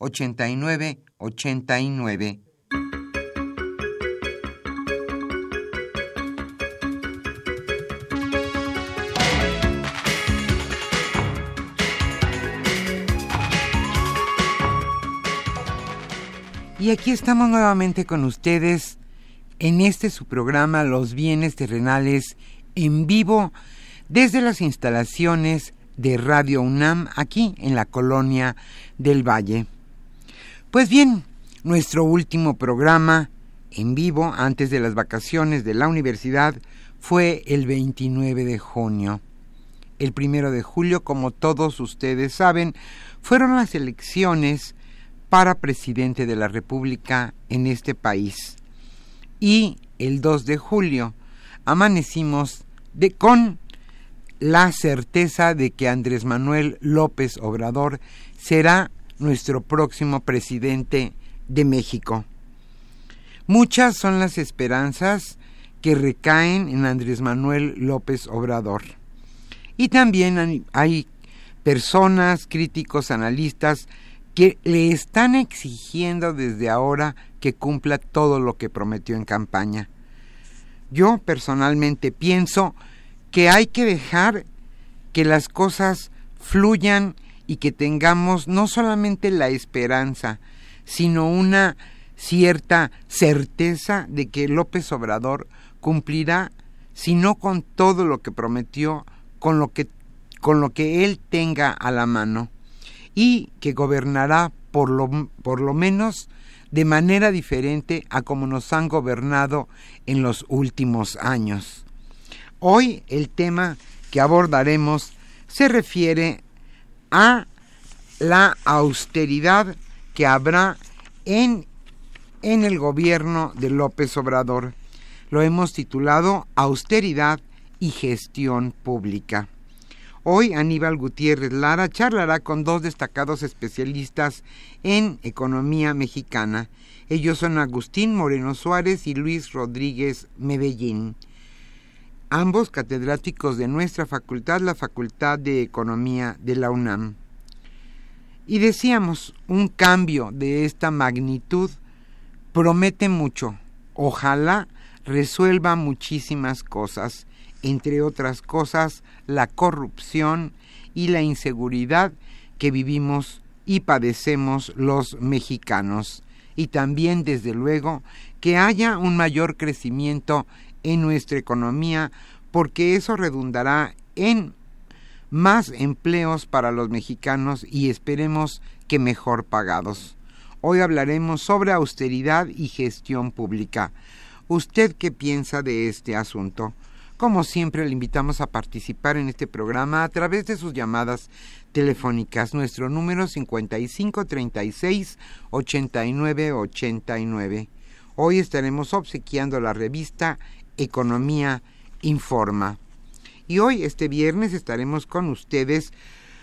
8989. Y aquí estamos nuevamente con ustedes en este su programa Los bienes terrenales en vivo desde las instalaciones de Radio UNAM aquí en la colonia del Valle. Pues bien, nuestro último programa en vivo antes de las vacaciones de la universidad fue el 29 de junio. El primero de julio, como todos ustedes saben, fueron las elecciones para presidente de la República en este país. Y el 2 de julio amanecimos de, con la certeza de que Andrés Manuel López Obrador será nuestro próximo presidente de México. Muchas son las esperanzas que recaen en Andrés Manuel López Obrador. Y también hay personas, críticos, analistas, que le están exigiendo desde ahora que cumpla todo lo que prometió en campaña. Yo personalmente pienso que hay que dejar que las cosas fluyan y que tengamos no solamente la esperanza, sino una cierta certeza de que López Obrador cumplirá, si no con todo lo que prometió, con lo que, con lo que él tenga a la mano, y que gobernará por lo, por lo menos de manera diferente a como nos han gobernado en los últimos años. Hoy el tema que abordaremos se refiere a la austeridad que habrá en, en el gobierno de López Obrador. Lo hemos titulado Austeridad y Gestión Pública. Hoy Aníbal Gutiérrez Lara charlará con dos destacados especialistas en economía mexicana. Ellos son Agustín Moreno Suárez y Luis Rodríguez Medellín ambos catedráticos de nuestra facultad, la Facultad de Economía de la UNAM. Y decíamos, un cambio de esta magnitud promete mucho. Ojalá resuelva muchísimas cosas, entre otras cosas la corrupción y la inseguridad que vivimos y padecemos los mexicanos. Y también, desde luego, que haya un mayor crecimiento en nuestra economía porque eso redundará en más empleos para los mexicanos y esperemos que mejor pagados. Hoy hablaremos sobre austeridad y gestión pública. ¿Usted qué piensa de este asunto? Como siempre, le invitamos a participar en este programa a través de sus llamadas telefónicas. Nuestro número 5536 8989. Hoy estaremos obsequiando la revista Economía Informa. Y hoy, este viernes, estaremos con ustedes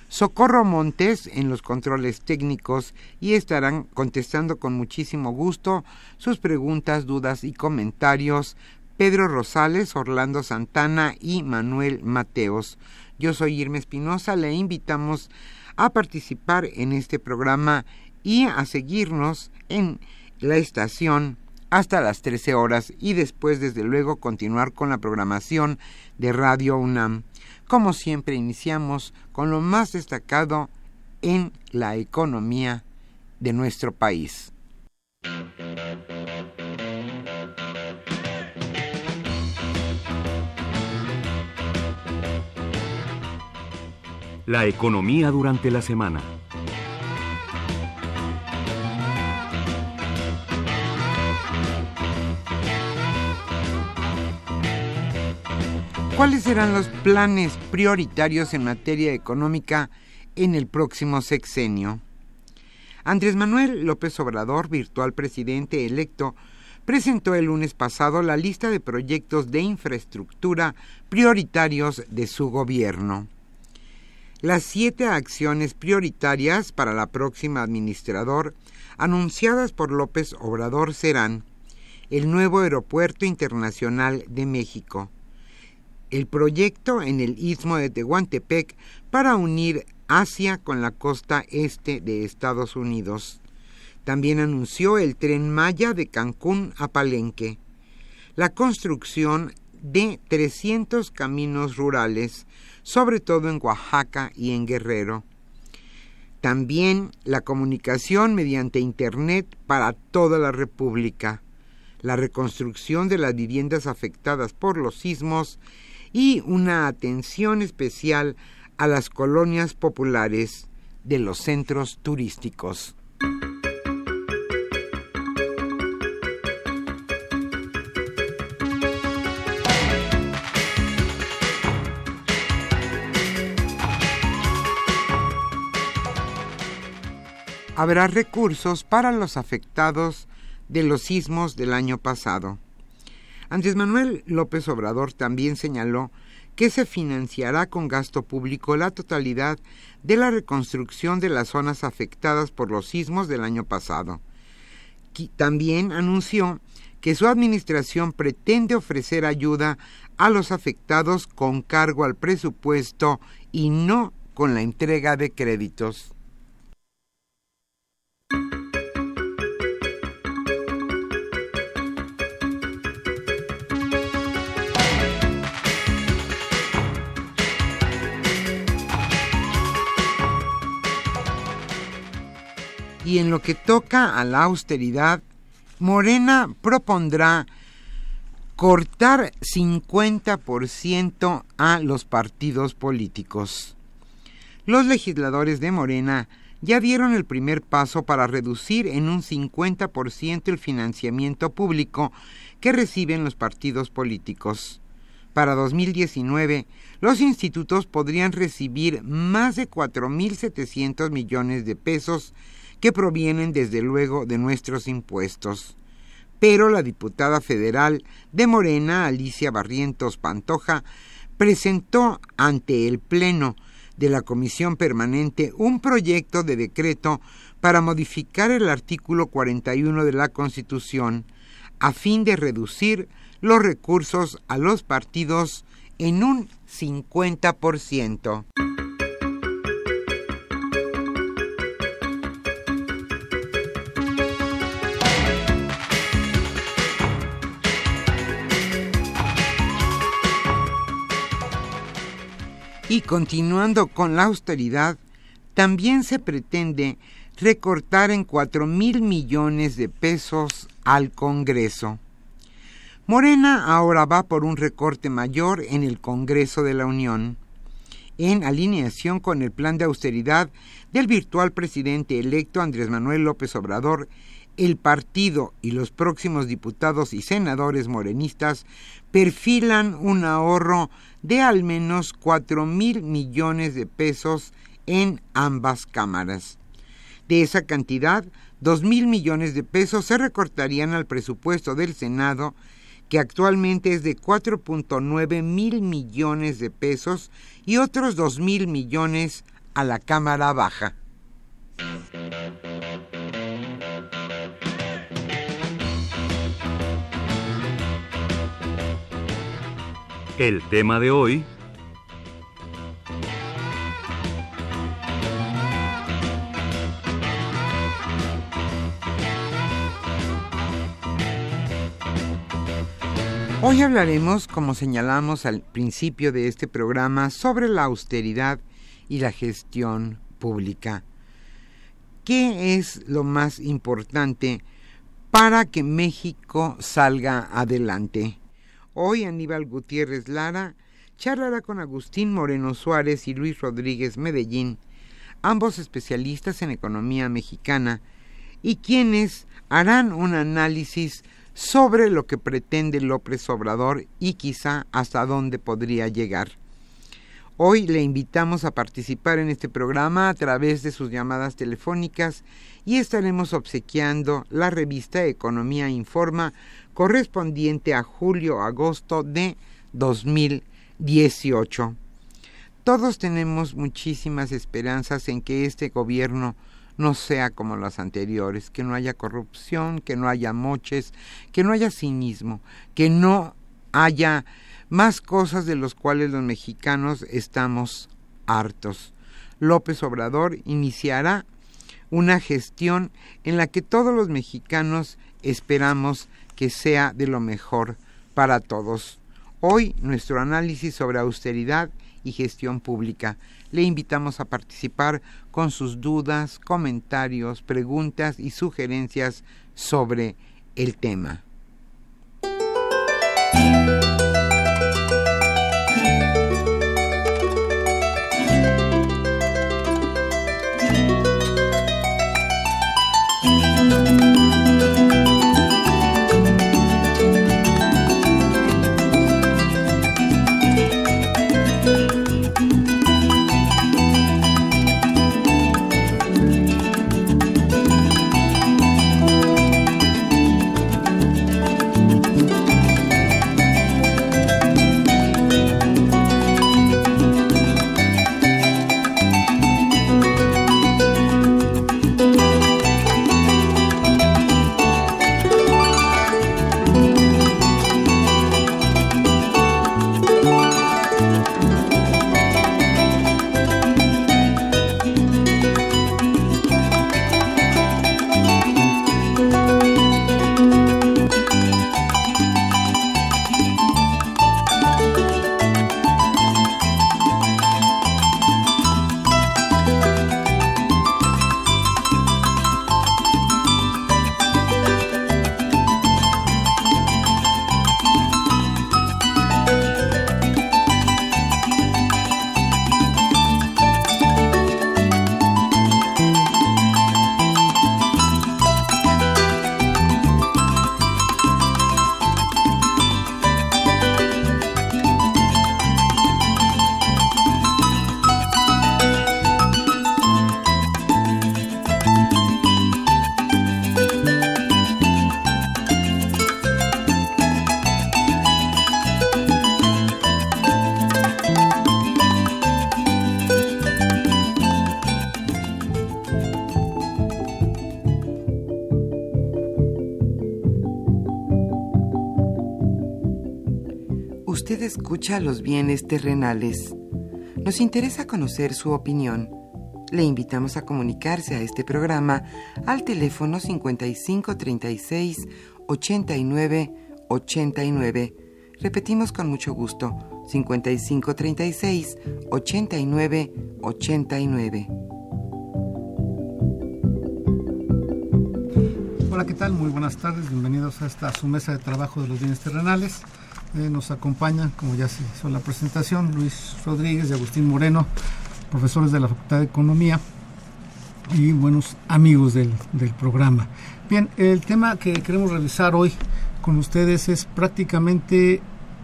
Socorro Montes en los controles técnicos y estarán contestando con muchísimo gusto sus preguntas, dudas y comentarios Pedro Rosales, Orlando Santana y Manuel Mateos. Yo soy Irma Espinosa, le invitamos a participar en este programa y a seguirnos en la estación hasta las 13 horas y después desde luego continuar con la programación de Radio UNAM. Como siempre iniciamos con lo más destacado en la economía de nuestro país. La economía durante la semana. ¿Cuáles serán los planes prioritarios en materia económica en el próximo sexenio? Andrés Manuel López Obrador, virtual presidente electo, presentó el lunes pasado la lista de proyectos de infraestructura prioritarios de su gobierno. Las siete acciones prioritarias para la próxima administrador anunciadas por López Obrador serán el nuevo Aeropuerto Internacional de México, el proyecto en el istmo de Tehuantepec para unir Asia con la costa este de Estados Unidos. También anunció el tren Maya de Cancún a Palenque, la construcción de 300 caminos rurales sobre todo en Oaxaca y en Guerrero. También la comunicación mediante Internet para toda la República, la reconstrucción de las viviendas afectadas por los sismos y una atención especial a las colonias populares de los centros turísticos. habrá recursos para los afectados de los sismos del año pasado. Andrés Manuel López Obrador también señaló que se financiará con gasto público la totalidad de la reconstrucción de las zonas afectadas por los sismos del año pasado. También anunció que su administración pretende ofrecer ayuda a los afectados con cargo al presupuesto y no con la entrega de créditos. Y en lo que toca a la austeridad, Morena propondrá cortar 50% a los partidos políticos. Los legisladores de Morena ya dieron el primer paso para reducir en un 50% el financiamiento público que reciben los partidos políticos. Para 2019, los institutos podrían recibir más de 4.700 millones de pesos que provienen desde luego de nuestros impuestos. Pero la diputada federal de Morena, Alicia Barrientos Pantoja, presentó ante el Pleno de la Comisión Permanente un proyecto de decreto para modificar el artículo 41 de la Constitución a fin de reducir los recursos a los partidos en un 50%. Y continuando con la austeridad, también se pretende recortar en cuatro mil millones de pesos al Congreso. Morena ahora va por un recorte mayor en el Congreso de la Unión, en alineación con el plan de austeridad del virtual presidente electo Andrés Manuel López Obrador el partido y los próximos diputados y senadores morenistas perfilan un ahorro de al menos 4 mil millones de pesos en ambas cámaras. De esa cantidad, 2 mil millones de pesos se recortarían al presupuesto del Senado, que actualmente es de 4.9 mil millones de pesos, y otros 2 mil millones a la Cámara Baja. El tema de hoy Hoy hablaremos, como señalamos al principio de este programa, sobre la austeridad y la gestión pública. ¿Qué es lo más importante para que México salga adelante? Hoy Aníbal Gutiérrez Lara charlará con Agustín Moreno Suárez y Luis Rodríguez Medellín, ambos especialistas en economía mexicana, y quienes harán un análisis sobre lo que pretende López Obrador y quizá hasta dónde podría llegar. Hoy le invitamos a participar en este programa a través de sus llamadas telefónicas y estaremos obsequiando la revista Economía Informa correspondiente a julio-agosto de 2018. Todos tenemos muchísimas esperanzas en que este gobierno no sea como los anteriores, que no haya corrupción, que no haya moches, que no haya cinismo, que no haya más cosas de los cuales los mexicanos estamos hartos. López Obrador iniciará una gestión en la que todos los mexicanos esperamos que sea de lo mejor para todos. Hoy nuestro análisis sobre austeridad y gestión pública. Le invitamos a participar con sus dudas, comentarios, preguntas y sugerencias sobre el tema. Los bienes terrenales. Nos interesa conocer su opinión. Le invitamos a comunicarse a este programa al teléfono 5536 89 89. Repetimos con mucho gusto, 5536 89 89. Hola, ¿qué tal? Muy buenas tardes, bienvenidos a esta su mesa de trabajo de los bienes terrenales. Eh, nos acompañan, como ya se hizo la presentación, Luis Rodríguez y Agustín Moreno, profesores de la Facultad de Economía y buenos amigos del, programa. Bien, el tema que queremos revisar hoy con ustedes es prácticamente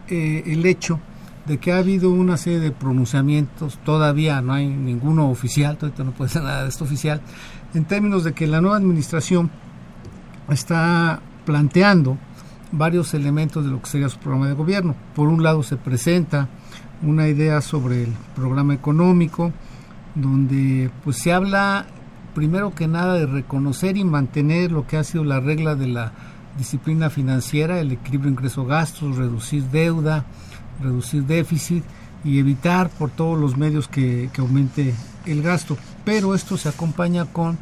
eh, el hecho de que ha habido una serie de pronunciamientos, todavía no hay ninguno oficial, todavía no puede ser nada de esto oficial, en términos de que la nueva administración está planteando varios elementos de lo que sería su programa de gobierno. Por un lado se presenta una idea sobre el programa económico, donde pues se habla primero que nada de reconocer y mantener lo que ha sido la regla de la disciplina financiera, el equilibrio ingreso-gastos, reducir deuda, reducir déficit y evitar por todos los medios que, que aumente el gasto. Pero esto se acompaña con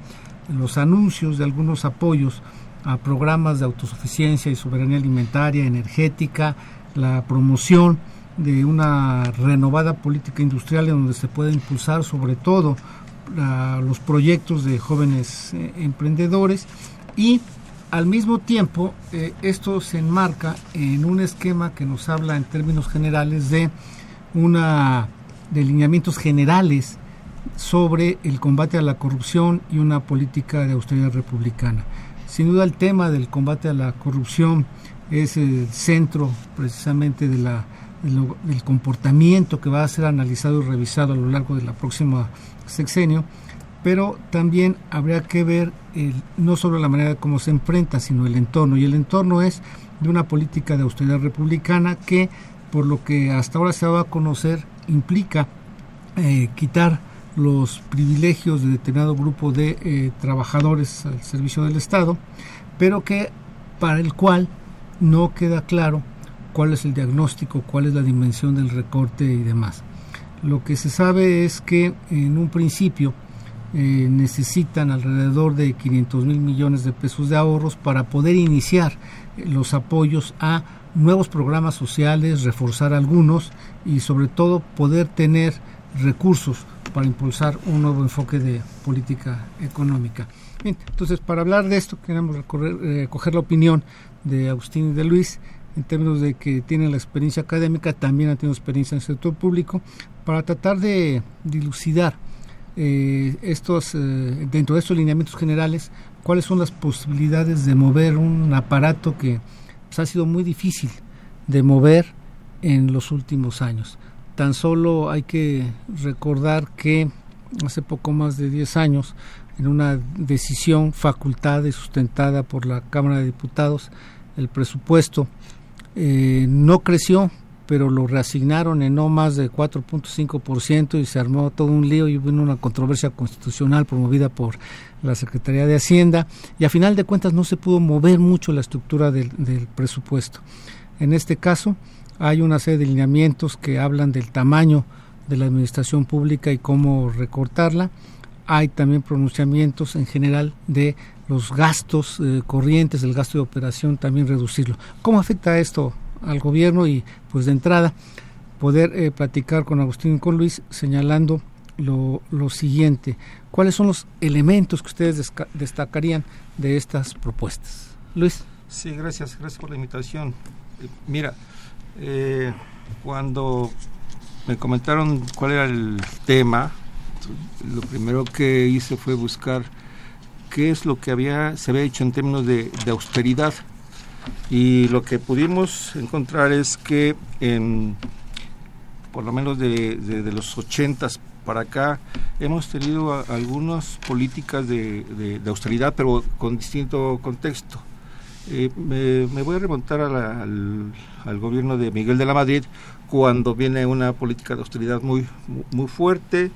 los anuncios de algunos apoyos a programas de autosuficiencia y soberanía alimentaria, energética, la promoción de una renovada política industrial en donde se puede impulsar sobre todo los proyectos de jóvenes eh, emprendedores y al mismo tiempo eh, esto se enmarca en un esquema que nos habla en términos generales de una de lineamientos generales sobre el combate a la corrupción y una política de austeridad republicana. Sin duda el tema del combate a la corrupción es el centro precisamente de la, del comportamiento que va a ser analizado y revisado a lo largo de la próxima sexenio, pero también habría que ver no solo la manera como se enfrenta, sino el entorno. Y el entorno es de una política de austeridad republicana que, por lo que hasta ahora se va a conocer, implica eh, quitar los privilegios de determinado grupo de eh, trabajadores al servicio del Estado, pero que para el cual no queda claro cuál es el diagnóstico, cuál es la dimensión del recorte y demás. Lo que se sabe es que en un principio eh, necesitan alrededor de 500 mil millones de pesos de ahorros para poder iniciar los apoyos a nuevos programas sociales, reforzar algunos y sobre todo poder tener recursos para impulsar un nuevo enfoque de política económica. Bien, entonces para hablar de esto queremos recoger, coger la opinión de Agustín y de Luis en términos de que tienen la experiencia académica, también han tenido experiencia en el sector público, para tratar de dilucidar eh, estos, eh, dentro de estos lineamientos generales, cuáles son las posibilidades de mover un aparato que pues, ha sido muy difícil de mover en los últimos años. Tan solo hay que recordar que hace poco más de 10 años, en una decisión facultada y sustentada por la Cámara de Diputados, el presupuesto eh, no creció, pero lo reasignaron en no más de 4.5% y se armó todo un lío y hubo una controversia constitucional promovida por la Secretaría de Hacienda y a final de cuentas no se pudo mover mucho la estructura del, del presupuesto. En este caso, hay una serie de lineamientos que hablan del tamaño de la administración pública y cómo recortarla. Hay también pronunciamientos en general de los gastos eh, corrientes, el gasto de operación, también reducirlo. ¿Cómo afecta esto al gobierno? Y pues de entrada, poder eh, platicar con Agustín y con Luis señalando lo, lo, siguiente. ¿Cuáles son los elementos que ustedes destacarían de estas propuestas? Luis. Sí, gracias, gracias por la invitación. Eh, mira, eh, cuando me comentaron cuál era el tema, lo primero que hice fue buscar qué es lo que había, se había hecho en términos de, austeridad. Y lo que pudimos encontrar es que por lo menos de, los ochentas para acá hemos tenido algunas políticas de, austeridad, pero con distinto contexto. Eh, me, voy a remontar al, gobierno de Miguel de la Madrid cuando viene una política de austeridad muy, muy fuerte,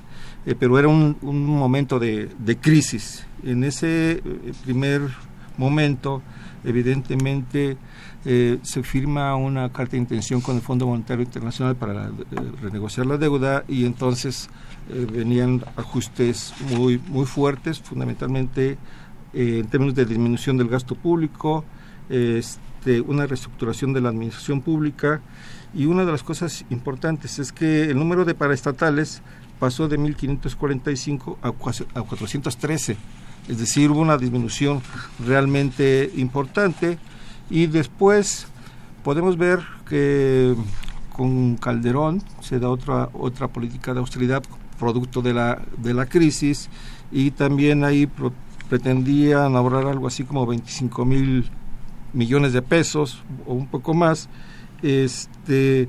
eh, pero era un, momento de, crisis. En ese eh, primer momento, evidentemente, se firma una carta de intención con el Fondo Monetario Internacional para renegociar la deuda y entonces venían ajustes muy, muy fuertes, fundamentalmente en términos de disminución del gasto público, este, una reestructuración de la administración pública. Y una de las cosas importantes es que el número de paraestatales pasó de 1.545 a 413, es decir, hubo una disminución realmente importante. Y después podemos ver que con Calderón se da otra otra política de austeridad producto de la de la crisis. Y también ahí pretendían ahorrar algo así como 25 mil millones de pesos o un poco más. Este,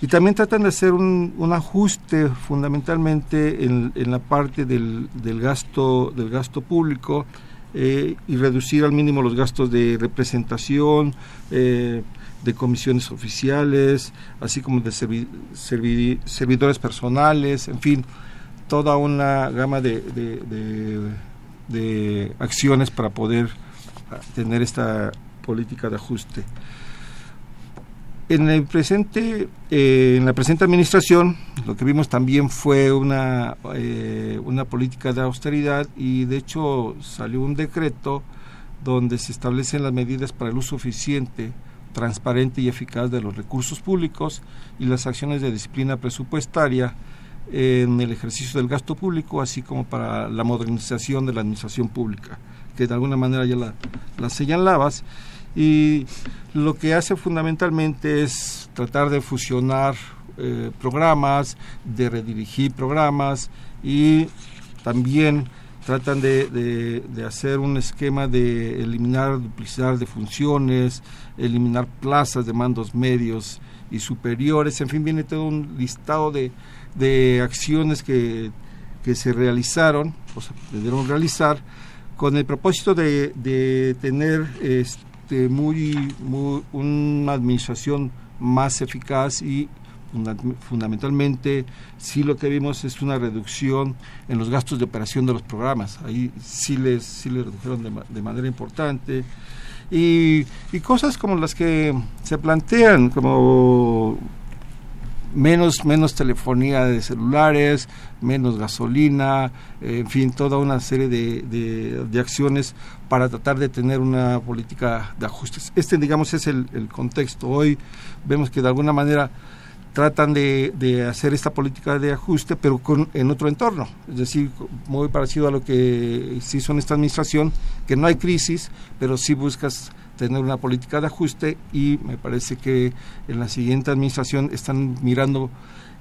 y también tratan de hacer un, ajuste fundamentalmente en, la parte del, gasto del gasto público eh, y reducir al mínimo los gastos de representación eh, de comisiones oficiales así como de servidores personales en fin toda una gama de, de acciones para poder tener esta política de ajuste. En el presente, eh, en la presente administración, lo que vimos también fue una, eh, una política de austeridad y de hecho salió un decreto donde se establecen las medidas para el uso eficiente, transparente y eficaz de los recursos públicos y las acciones de disciplina presupuestaria en el ejercicio del gasto público, así como para la modernización de la administración pública, que de alguna manera ya la, la señalabas y lo que hace fundamentalmente es tratar de fusionar eh, programas, de redirigir programas y también tratan de, de, hacer un esquema de eliminar duplicidad de funciones, eliminar plazas de mandos medios y superiores, en fin, viene todo un listado de, de acciones que, que se realizaron, o se debieron realizar, con el propósito de, de tener este, muy, una administración más eficaz y fundamentalmente sí lo que vimos es una reducción en los gastos de operación de los programas. Ahí sí les, sí les redujeron de, manera importante. Y, cosas como las que se plantean, como menos, menos telefonía de celulares, menos gasolina, en fin, toda una serie de, de, acciones para tratar de tener una política de ajustes. Este, digamos, es el, el contexto. Hoy vemos que de alguna manera tratan de, de, hacer esta política de ajuste, pero con, en otro entorno, es decir, muy parecido a lo que se hizo en esta administración, que no hay crisis, pero sí buscas tener una política de ajuste y me parece que en la siguiente administración están mirando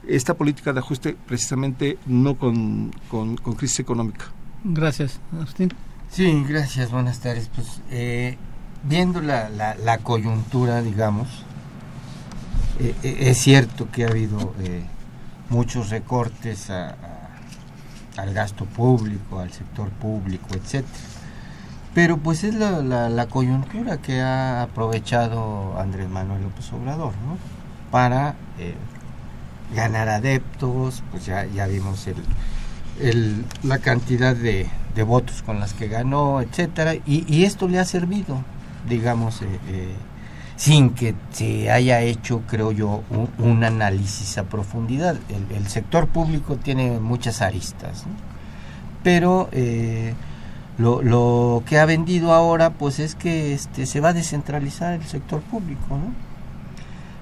esta política de ajuste precisamente no con, con, crisis económica. Gracias, Agustín. Sí, gracias, buenas tardes. Pues eh, viendo la, la, coyuntura, digamos, eh, eh, es cierto que ha habido muchos recortes al gasto público, al sector público, etcétera pero pues es la, la, coyuntura que ha aprovechado Andrés Manuel López Obrador, ¿no? Para eh, ganar adeptos, pues ya, vimos la cantidad de, votos con las que ganó, etcétera, y, y esto le ha servido, digamos, eh, eh, sin que se haya hecho, creo yo, un, análisis a profundidad. El, el, sector público tiene muchas aristas, ¿no? pero lo, lo que ha vendido ahora pues es que este, se va a descentralizar el sector público, ¿no?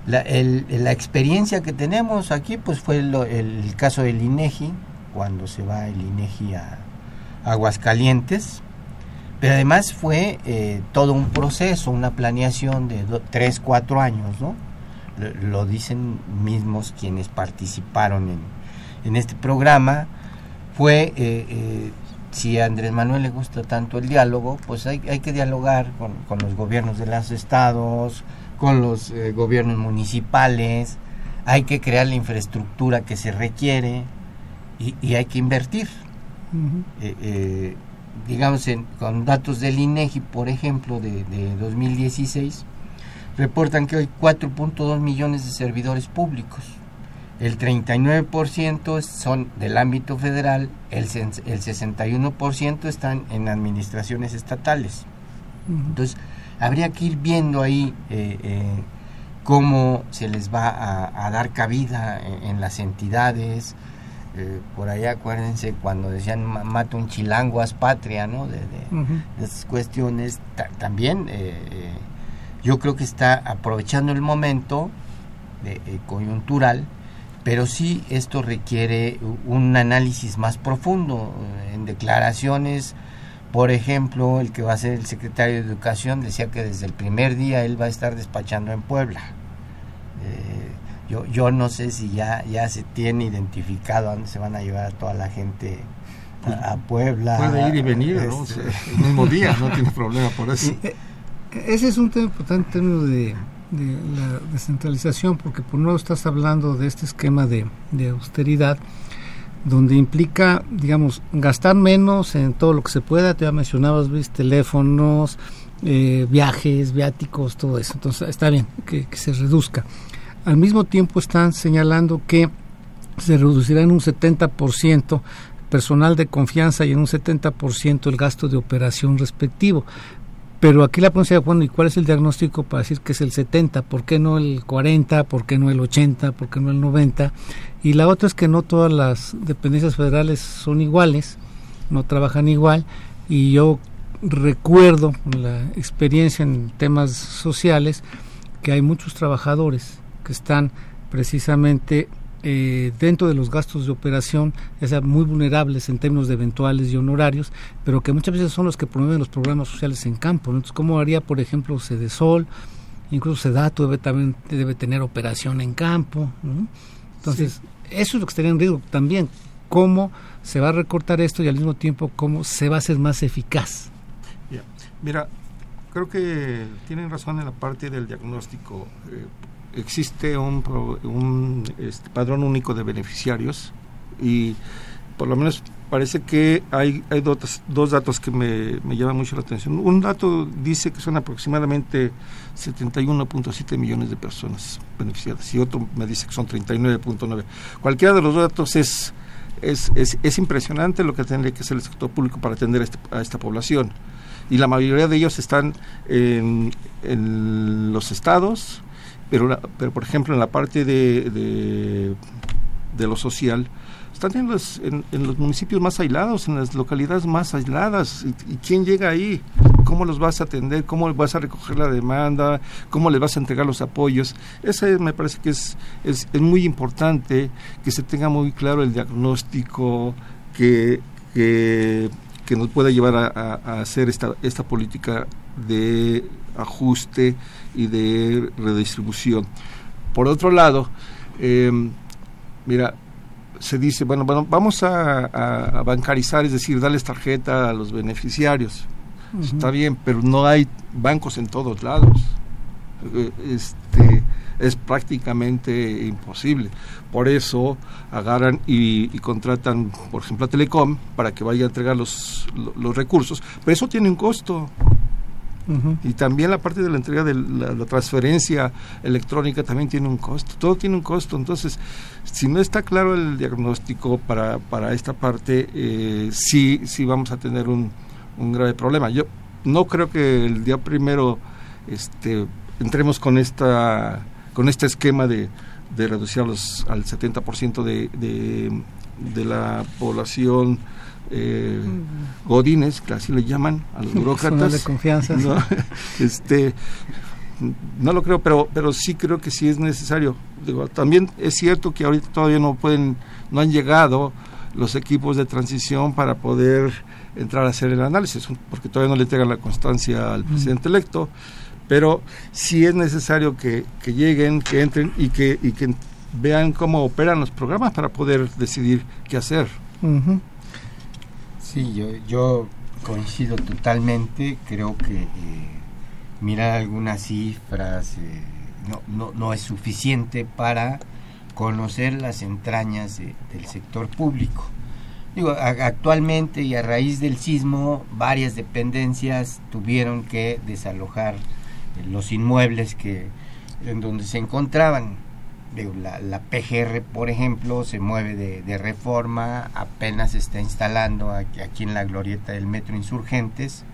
La, el, la experiencia que tenemos aquí pues fue el, caso del INEGI, cuando se va el INEGI a Aguascalientes, pero además fue eh, todo un proceso, una planeación de 3, 4 años, ¿no? Lo, dicen mismos quienes participaron en, en este programa, fue eh, eh, si a Andrés Manuel le gusta tanto el diálogo, pues hay, hay que dialogar con, los gobiernos de los estados, con los eh, gobiernos municipales, hay que crear la infraestructura que se requiere y, hay que invertir. Eh, eh, digamos, con datos del INEGI, por ejemplo, de, de 2016, reportan que hay 4.2 millones de servidores públicos el 39% son del ámbito federal, el, el 61% están en administraciones estatales. Entonces, habría que ir viendo ahí eh, eh, cómo se les va a, dar cabida en, las entidades. Eh, por allá acuérdense cuando decían mata un chilango, haz patria, ¿no? De, esas cuestiones. también yo creo que está aprovechando el momento de, coyuntural pero sí esto requiere un análisis más profundo. En declaraciones, por ejemplo, el que va a ser el secretario de Educación decía que desde el primer día él va a estar despachando en Puebla. Eh, yo, yo no sé si ya, ya se tiene identificado a dónde se van a llevar a toda la gente a, Puebla. Puede ir y venir, ¿no? este, el mismo día, no tiene problema por eso. Eh, ese es un tema importante en términos de, de la descentralización, porque por un lado estás hablando de este esquema de, de austeridad, donde implica, digamos, gastar menos en todo lo que se pueda. Te ya mencionabas, Luis, teléfonos, eh, viajes, viáticos, todo eso. Entonces está bien que, que se reduzca. Al mismo tiempo están señalando que se reducirá en un 70% personal de confianza y en un 70% el gasto de operación respectivo. Pero aquí la pregunta es, bueno, ¿y cuál es el diagnóstico para decir que es el 70? ¿Por qué no el 40? ¿Por qué no el 80? ¿Por qué no el 90? Y la otra es que no todas las dependencias federales son iguales, no trabajan igual. Y yo recuerdo la experiencia en temas sociales que hay muchos trabajadores que están precisamente eh, dentro de los gastos de operación, ya sea muy vulnerables en términos de eventuales y honorarios, pero que muchas veces son los que promueven los programas sociales en campo. ¿no? Entonces, ¿cómo haría, por ejemplo, Cedesol? Incluso Sedato debe, también debe tener operación en campo. ¿no? Entonces, eso es lo que estaría en riesgo también. ¿Cómo se va a recortar esto y al mismo tiempo cómo se va a hacer más eficaz? Mira, creo que tienen razón en la parte del diagnóstico. Eh, existe un, un este, padrón único de beneficiarios y por lo menos parece que hay, hay dos, dos datos que me, me llaman mucho la atención. Un dato dice que son aproximadamente 71.7 millones de personas beneficiadas y otro me dice que son 39.9. Cualquiera de los dos datos es, es, es, es impresionante lo que tendría que hacer el sector público para atender a, este- a esta población. Y la mayoría de ellos están en, en los estados, pero, la- pero por ejemplo en la parte de, de, lo social, están en los, en, los municipios más aislados, en las localidades más aisladas. ¿Y, quién llega ahí? ¿Cómo los vas a atender? ¿Cómo vas a recoger la demanda? ¿Cómo les vas a entregar los apoyos? Ese me parece que es, es, es muy importante que se tenga muy claro el diagnóstico que, que, nos pueda llevar a- a hacer esta, esta política de ajuste y de redistribución. Por otro lado, eh, mira, se dice, bueno, bueno vamos a, bancarizar, es decir, darles tarjeta a los beneficiarios. Está bien, pero no hay bancos en todos lados. Eh, Este, es prácticamente imposible. Por eso agarran y, y contratan, por ejemplo, a Telecom para que vaya a entregar los, lo- los recursos. Pero eso tiene un costo. Y también la parte de la entrega de la, transferencia electrónica también tiene un costo. Todo tiene un costo. Entonces, si no está claro el diagnóstico para, para esta parte, eh, sí, sí vamos a tener un, un grave problema. Yo no creo que el día primero este, entremos con esta con este esquema de, de reducir al 70% de, de, de la población eh, godines, que así le llaman a los burócratas. de confianza. ¿no? este, no lo creo, pero, pero sí creo que sí es necesario. Digo, también es cierto que ahorita todavía no pueden, no han llegado los equipos de transición para poder entrar a hacer el análisis, porque todavía no le entregan la constancia al presidente electo, pero sí es necesario que, que lleguen, que entren y que, y que vean cómo operan los programas para poder decidir qué hacer. Sí, yo, yo coincido totalmente. Creo que eh, mirar algunas cifras eh, no, no, no es suficiente para conocer las entrañas de- del sector público. Digo, actualmente y a raíz del sismo, varias dependencias tuvieron que desalojar eh, los inmuebles que en donde se encontraban. La, la PGR, por ejemplo, se mueve de, reforma, apenas está instalando aquí, en la glorieta del Metro Insurgentes.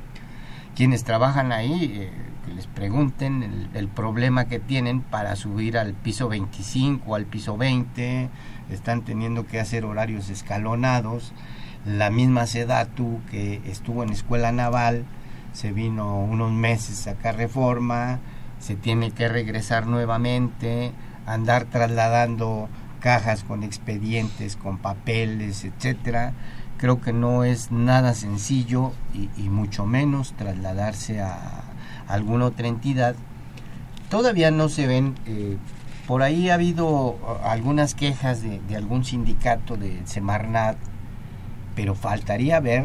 Quienes trabajan ahí, eh, les pregunten el, problema que tienen para subir al piso 25, al piso 20, están teniendo que hacer horarios escalonados. La misma Sedatu que estuvo en escuela naval, se vino unos meses a sacar reforma, se tiene que regresar nuevamente, andar trasladando cajas con expedientes, con papeles, etcétera. Creo que no es nada sencillo y, mucho menos trasladarse a alguna otra entidad. Todavía no se ven, eh, por ahí ha habido algunas quejas de, de algún sindicato de Semarnat pero faltaría ver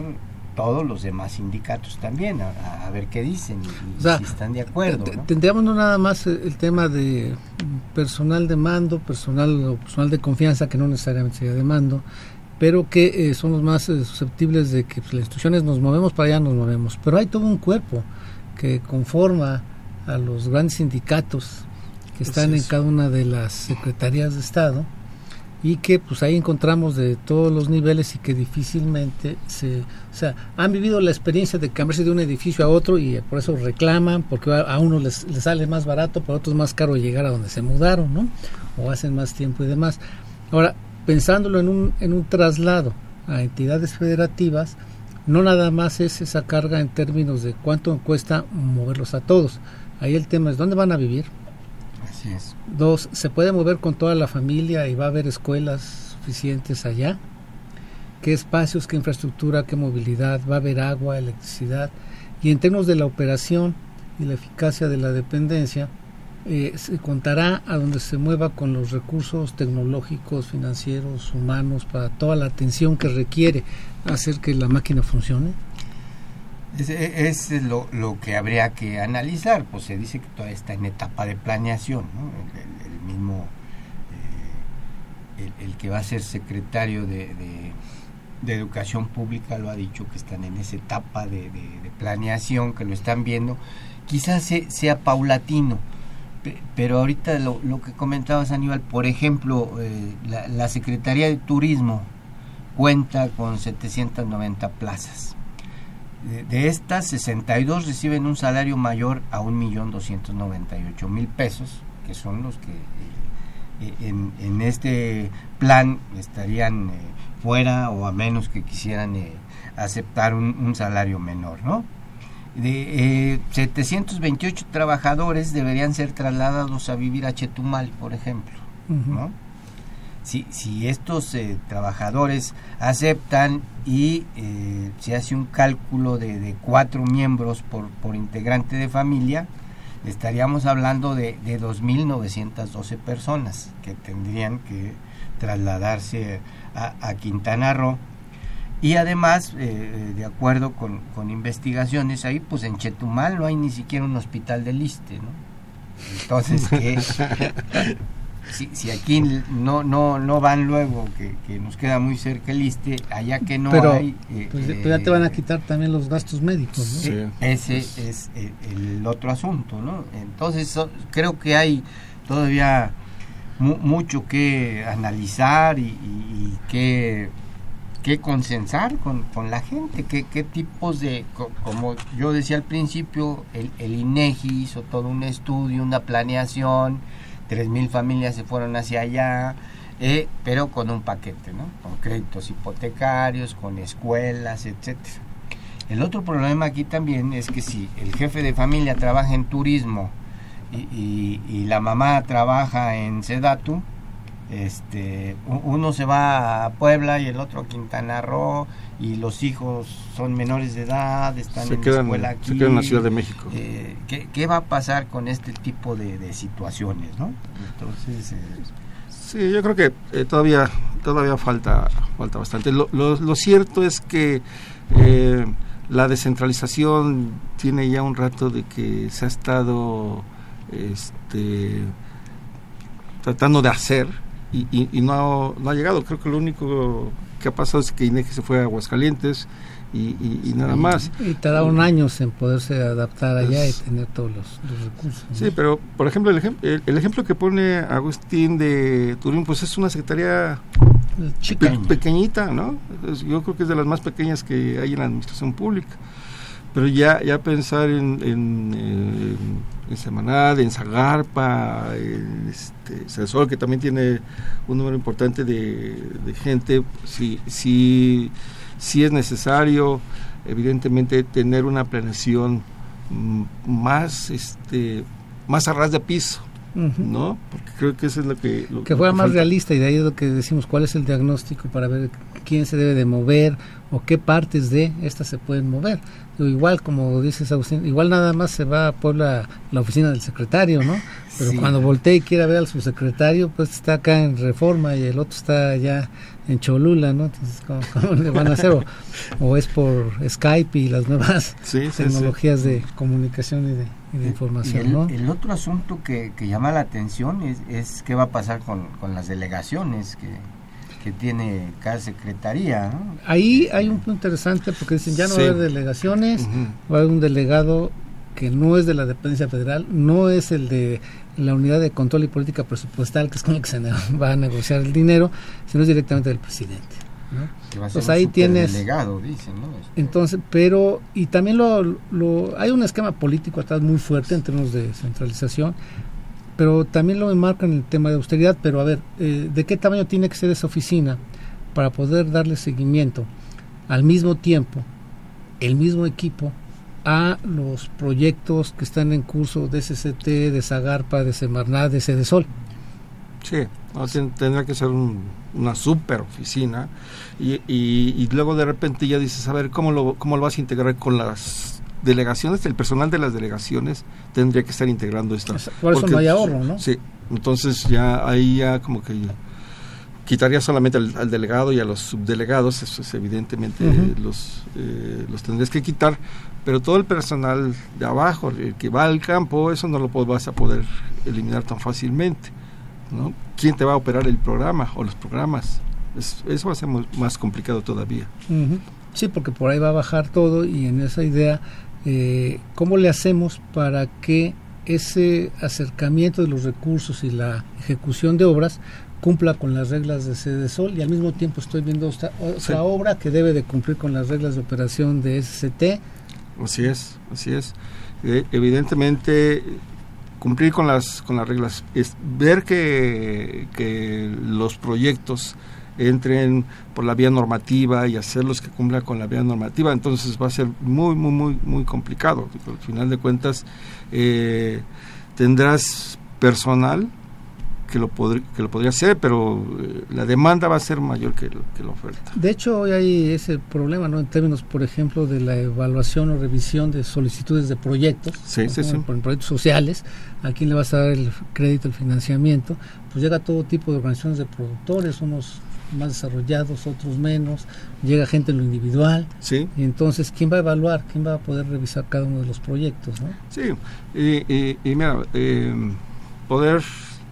todos los demás sindicatos también, a, ver qué dicen y, si están de acuerdo. Tendríamos no nada más el tema de personal de mando, personal, personal de confianza, que no necesariamente sería de mando, pero que eh, somos más eh, susceptibles de que pues, las instituciones nos movemos para allá, nos movemos. Pero hay todo un cuerpo que conforma a los grandes sindicatos que están en cada una de las secretarías de Estado y que pues ahí encontramos de todos los niveles y que difícilmente se, o sea, han vivido la experiencia de cambiarse de un edificio a otro y por eso reclaman, porque a, uno les, les, sale más barato, para otros más caro llegar a donde se mudaron, ¿no? O hacen más tiempo y demás. Ahora, pensándolo en un, en un traslado a entidades federativas, no nada más es esa carga en términos de cuánto cuesta moverlos a todos. Ahí el tema es dónde van a vivir, Dos, se puede mover con toda la familia y va a haber escuelas suficientes allá. ¿Qué espacios, qué infraestructura, qué movilidad? Va a haber agua, electricidad. Y en términos de la operación y la eficacia de la dependencia, eh, se contará a donde se mueva con los recursos tecnológicos, financieros, humanos, para toda la atención que requiere hacer que la máquina funcione. Es, lo, que habría que analizar, pues se dice que todavía está en etapa de planeación, el, mismo, eh, el, que va a ser secretario de, Educación Pública lo ha dicho que están en esa etapa de, planeación, que lo están viendo, quizás sea paulatino, pero ahorita lo, que comentabas Aníbal, por ejemplo, eh, la, la Secretaría de Turismo cuenta con 790 plazas de, estas, 62 reciben un salario mayor a 1.298.000 pesos, que son los que eh, eh, en, este plan estarían eh, fuera o a menos que quisieran aceptar un, salario menor, ¿no? De 728 trabajadores deberían ser trasladados a vivir a Chetumal, por ejemplo, ¿no? Si, si estos eh, trabajadores aceptan y eh, se hace un cálculo de, cuatro miembros por, por, integrante de familia, estaríamos hablando de, de 2.912 personas que tendrían que trasladarse a, Quintana Roo. Y además, eh, de acuerdo con, con, investigaciones ahí, pues en Chetumal no hay ni siquiera un hospital de liste, ¿no? Entonces, que si, si aquí no no no van luego, que, nos queda muy cerca el ISTE, allá que no hay... Eh, pues ya te van a eh, quitar también los gastos médicos, ¿no? Ese es el, otro asunto, ¿no? Entonces creo que hay todavía mucho que analizar y, que que consensar con, con la gente, qué, qué tipos de, como yo decía al principio, el, el INEGI hizo todo un estudio, una planeación, tres mil familias se fueron hacia allá, eh, pero con un paquete, ¿no? Con créditos hipotecarios, con escuelas, etcétera. El otro problema aquí también es que si el jefe de familia trabaja en turismo y, la mamá trabaja en Sedatu, este, uno se va a Puebla y el otro a Quintana Roo y los hijos son menores de edad, están en la escuela aquí. Se quedan en la Ciudad de México. Eh, ¿qué, va a pasar con este tipo de, situaciones? ¿no? Entonces, eh, sí, yo creo que eh, todavía todavía falta falta bastante. Lo, lo, cierto es que la descentralización tiene ya un rato de que se ha estado este, tratando de hacer y, y, no, no ha llegado. Creo que lo único que ha pasado es que INEGI se fue a Aguascalientes y, y, nada más. Y tardaron años en poderse adaptar allá y tener todos los, recursos. Sí, pero por ejemplo, el, ejemplo el, ejemplo que pone Agustín de Turín, pues es una secretaría pequeñita, ¿no? Yo creo que es de las más pequeñas que hay en la administración pública. Pero ya, ya pensar en, en, en, en Semanad, en Zagarpa, en este, que también tiene un número importante de, gente, si, si, si es necesario, evidentemente, tener una planeación más, este, más a ras de piso, ¿no? Porque creo que eso es lo que... que fuera más realista y de ahí es lo que decimos, cuál es el diagnóstico para ver quién se debe de mover o qué partes de estas se pueden mover. Igual, como dices Agustín, igual nada más se va a Puebla la oficina del secretario, ¿no? Pero cuando voltee y quiera ver al subsecretario, pues está acá en Reforma y el otro está allá en Cholula, ¿no? Entonces, ¿cómo, le van a hacer? O, es por Skype y las nuevas tecnologías de comunicación y de de información. el, ¿no? el, otro asunto que, que, llama la atención es, es qué va a pasar con, con las delegaciones que, que tiene cada secretaría. Ahí hay un punto interesante porque dicen ya no va a haber delegaciones, va a haber un delegado que no es de la dependencia federal, no es el de la unidad de control y política presupuestal, que es con el que se va a negociar el dinero, sino es directamente del presidente. Pues ahí tienes. Dicen, este. Entonces, pero, y también lo, lo, hay un esquema político atrás muy fuerte en términos de centralización, pero también lo enmarca en el tema de austeridad. Pero a ver, eh, ¿de qué tamaño tiene que ser esa oficina para poder darle seguimiento al mismo tiempo, el mismo equipo, a los proyectos que están en curso de SCT, de Zagarpa, de Semarnat, de Cedesol? Sí, tendrá que ser una super oficina y, y, luego de repente ya dices, a ver, ¿cómo lo, ¿cómo lo vas a integrar con las delegaciones? El personal de las delegaciones tendría que estar integrando esto. Por eso no hay ahorro, ¿no? Sí, entonces ya ahí ya como que quitaría solamente al, delegado y a los subdelegados, eso es evidentemente los, eh, los tendrías que quitar, pero todo el personal de abajo, el que va al campo, eso no lo vas a poder eliminar tan fácilmente. ¿no? ¿Quién te va a operar el programa o los programas? eso va a ser más complicado todavía. Sí, porque por ahí va a bajar todo y en esa idea, eh, ¿cómo le hacemos para que ese acercamiento de los recursos y la ejecución de obras cumpla con las reglas de Sede Sol y al mismo tiempo estoy viendo otra, obra que debe de cumplir con las reglas de operación de SCT. Así es, así es. Eh, evidentemente cumplir con las con las reglas es ver que, que los proyectos entren por la vía normativa y hacerlos que cumplan con la vía normativa entonces va a ser muy muy muy muy complicado al final de cuentas eh, tendrás personal que lo, que lo podría hacer, pero eh, la demanda va a ser mayor que, que, la oferta. De hecho, hoy hay ese problema, ¿no? En términos, por ejemplo, de la evaluación o revisión de solicitudes de proyectos, sí, sí, sí. Por proyectos sociales, a quién le vas a dar el crédito, el financiamiento, pues llega todo tipo de organizaciones de productores, unos más desarrollados, otros menos, llega gente en lo individual, sí. y entonces, ¿quién va a evaluar? ¿Quién va a poder revisar cada uno de los proyectos? ¿no? Sí, y, y, mira, eh, poder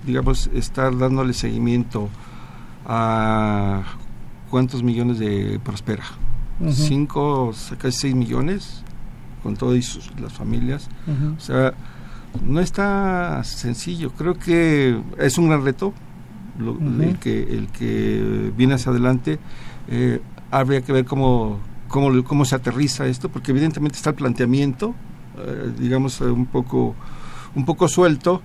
digamos, estar dándole seguimiento a cuántos millones de Prospera. Cinco, casi seis millones, con todas las familias. O sea, no está sencillo. Creo que es un gran reto el, que, el que viene hacia adelante. Eh, habría que ver cómo, cómo, cómo se aterriza esto, porque evidentemente está el planteamiento, eh, digamos, un poco, un poco suelto,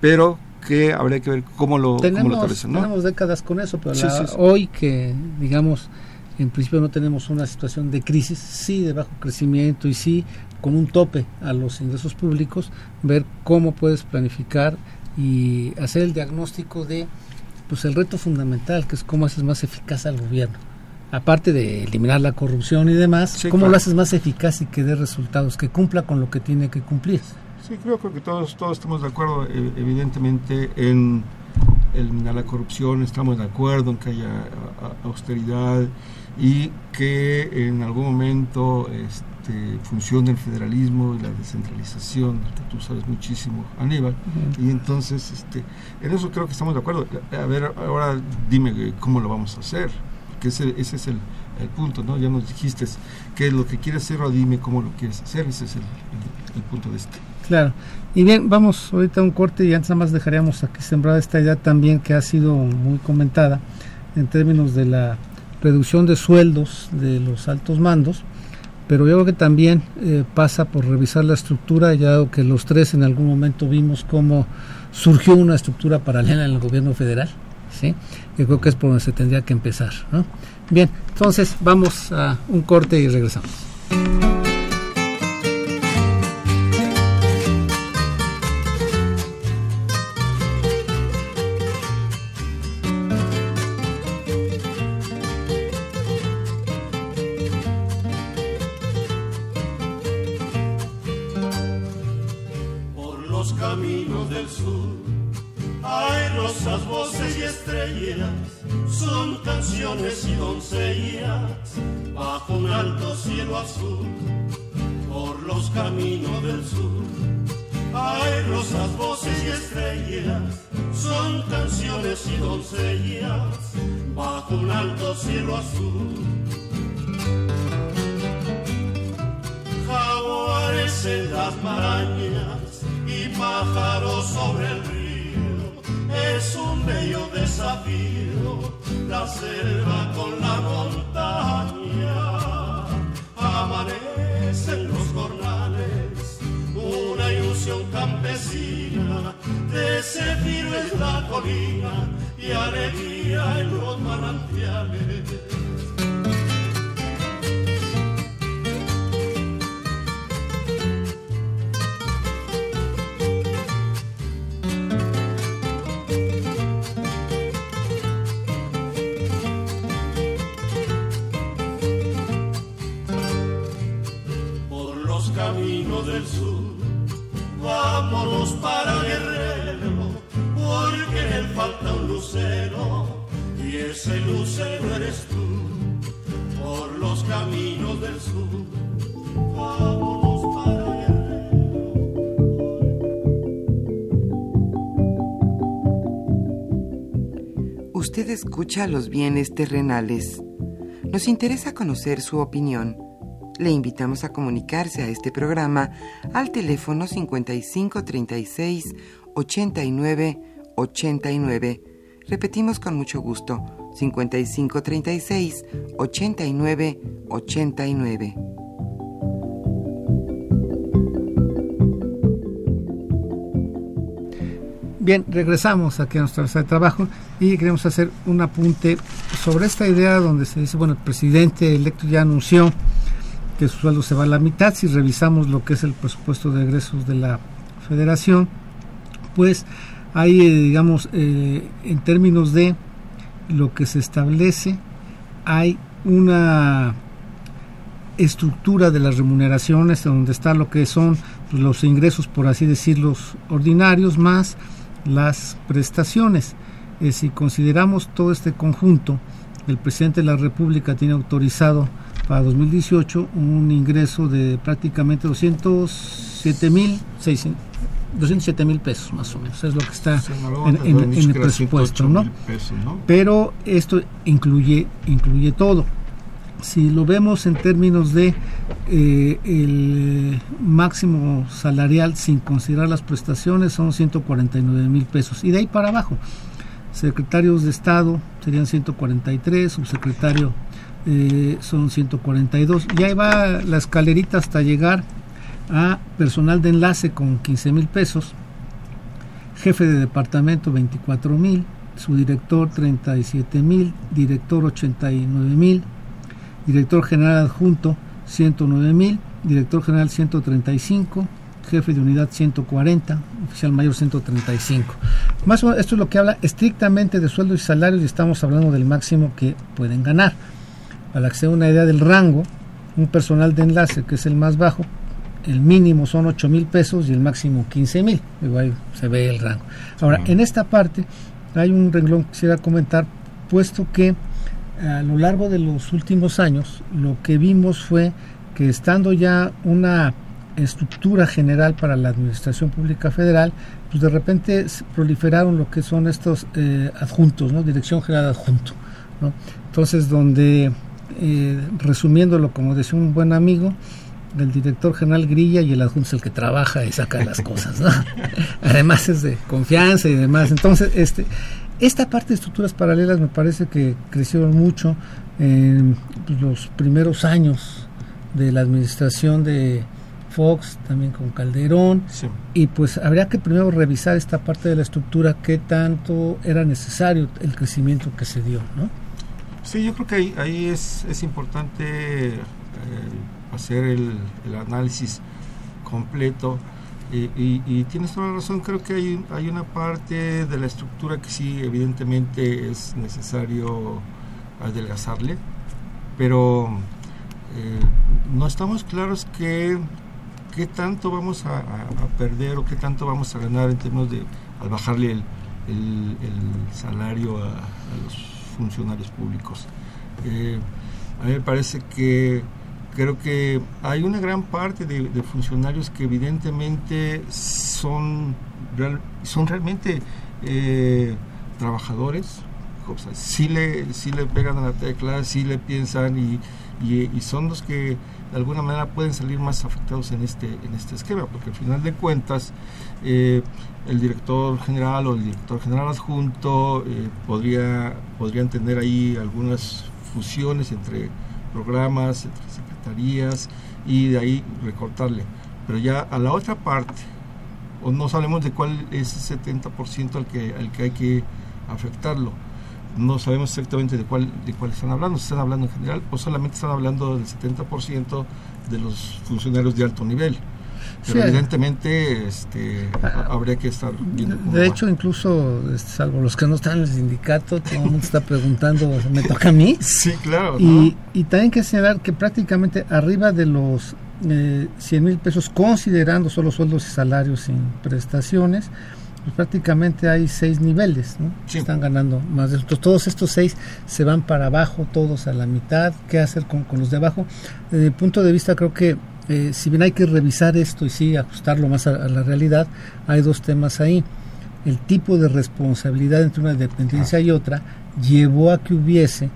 pero que habría que ver cómo lo, tenemos, Tenemos décadas con eso, pero hoy que, digamos, en principio no tenemos una situación de crisis, sí de bajo crecimiento y sí con un tope a los ingresos públicos, ver cómo puedes planificar y hacer el diagnóstico de pues el reto fundamental, que es cómo haces más eficaz al gobierno. Aparte de eliminar la corrupción y demás, cómo lo haces más eficaz y que dé resultados, que cumpla con lo que tiene que cumplir. Sí, creo, que todos, todos estamos de acuerdo, eh, evidentemente, en eliminar la corrupción, estamos de acuerdo en que haya austeridad y que en algún momento este, funcione el federalismo y la descentralización, que tú sabes muchísimo, Aníbal. Y entonces, este, en eso creo que estamos de acuerdo. A ver, ahora dime cómo lo vamos a hacer, porque ese, ese es el, el punto, ¿no? Ya nos dijiste qué es lo que quieres hacer, o dime cómo lo quieres hacer, ese es el, el punto de este. Claro. Y bien, vamos ahorita a un corte y antes nada más dejaríamos aquí sembrada esta idea también que ha sido muy comentada en términos de la reducción de sueldos de los altos mandos, pero yo creo que también eh, pasa por revisar la estructura, ya que los tres en algún momento vimos cómo surgió una estructura paralela en el gobierno federal, ¿sí? Yo creo que es por donde se tendría que empezar, ¿no? Bien, entonces vamos a un corte y regresamos. Vámonos para Guerrero, porque él falta un lucero, y ese lucero eres tú, por los caminos del sur. Vámonos para Guerrero. Usted escucha los bienes terrenales. Nos interesa conocer su opinión le invitamos a comunicarse a este programa al teléfono 5536 89 89. Repetimos con mucho gusto, 5536 89 89. Bien, regresamos aquí a nuestra mesa de trabajo y queremos hacer un apunte sobre esta idea donde se dice, bueno, el presidente electo ya anunció que su sueldo se va a la mitad. Si revisamos lo que es el presupuesto de egresos de la federación, pues hay, eh, digamos, eh, en términos de lo que se establece, hay una estructura de las remuneraciones donde está lo que son los ingresos, por así decirlo, ordinarios más las prestaciones. Eh, si consideramos todo este conjunto, el presidente de la República tiene autorizado para 2018 un ingreso de prácticamente 207 mil 207 mil pesos más o menos, es lo que está en, el presupuesto, ¿no? Pero esto incluye, incluye todo. Si lo vemos en términos de eh, el máximo salarial sin considerar las prestaciones son 149 mil pesos y de ahí para abajo. Secretarios de Estado serían 143, subsecretario eh, son 142 y ahí va la escalerita hasta llegar a personal de enlace con 15 mil pesos, jefe de departamento 24 mil, su director 37 mil, director 89 mil, director general adjunto 109 mil, director general 135, jefe de unidad 140, oficial mayor 135. Más o menos esto es lo que habla estrictamente de sueldos y salarios y estamos hablando del máximo que pueden ganar para que se una idea del rango, un personal de enlace que es el más bajo, el mínimo son 8 mil pesos y el máximo 15 mil. Igual se ve el rango. Ahora, en esta parte hay un renglón que quisiera comentar, puesto que a lo largo de los últimos años lo que vimos fue que estando ya una estructura general para la administración pública federal, pues de repente proliferaron lo que son estos eh, adjuntos, ¿no? Dirección General Adjunto. ¿no? Entonces, donde eh, resumiéndolo, como decía un buen amigo, el director general grilla y el adjunto es el que trabaja y saca las cosas, Además es de confianza y demás. Entonces, este, esta parte de estructuras paralelas me parece que crecieron mucho en los primeros años de la administración de Fox, también con Calderón, y pues habría que primero revisar esta parte de la estructura, qué tanto era necesario el crecimiento que se dio, ¿no? Sí, yo creo que ahí, ahí es, es importante eh, hacer el, análisis completo. Y, tienes toda la razón, creo que hay, hay una parte de la estructura que sí, evidentemente es necesario adelgazarle, pero eh, no estamos claros qué, qué tanto vamos a, perder o qué tanto vamos a ganar en términos de al bajarle el, salario a, los funcionarios públicos. Eh, a mí me parece que creo que hay una gran parte de, funcionarios que evidentemente son, son realmente eh, trabajadores, o sea, sí le, sí le pegan a la tecla, sí le piensan y, y, son los que de alguna manera pueden salir más afectados en este, en este esquema, porque al final de cuentas eh, el director general o el director general adjunto eh, podría, podrían tener ahí algunas fusiones entre programas, entre secretarías y de ahí recortarle. Pero ya a la otra parte, o no sabemos de cuál es el 70% al que, al que hay que afectarlo no sabemos exactamente de cuál, de cuál están hablando, si están hablando en general o solamente están hablando del 70% de los funcionarios de alto nivel. Pero evidentemente este, habría que estar viendo. De hecho, incluso, este, salvo los que no están en el sindicato, todo el mundo está preguntando, ¿me toca a mí? Sí, claro. Y, y también hay que señalar que prácticamente arriba de los eh, 100 mil pesos, considerando solo sueldos y salarios sin prestaciones, pues prácticamente hay seis niveles, ¿no? Están ganando más de estos. Todos estos seis se van para abajo, todos a la mitad. ¿Qué hacer con, los de abajo? Desde mi punto de vista, creo que eh, si bien hay que revisar esto y sí ajustarlo más a, la realidad, hay dos temas ahí. El tipo de responsabilidad entre una dependencia y otra llevó a que hubiese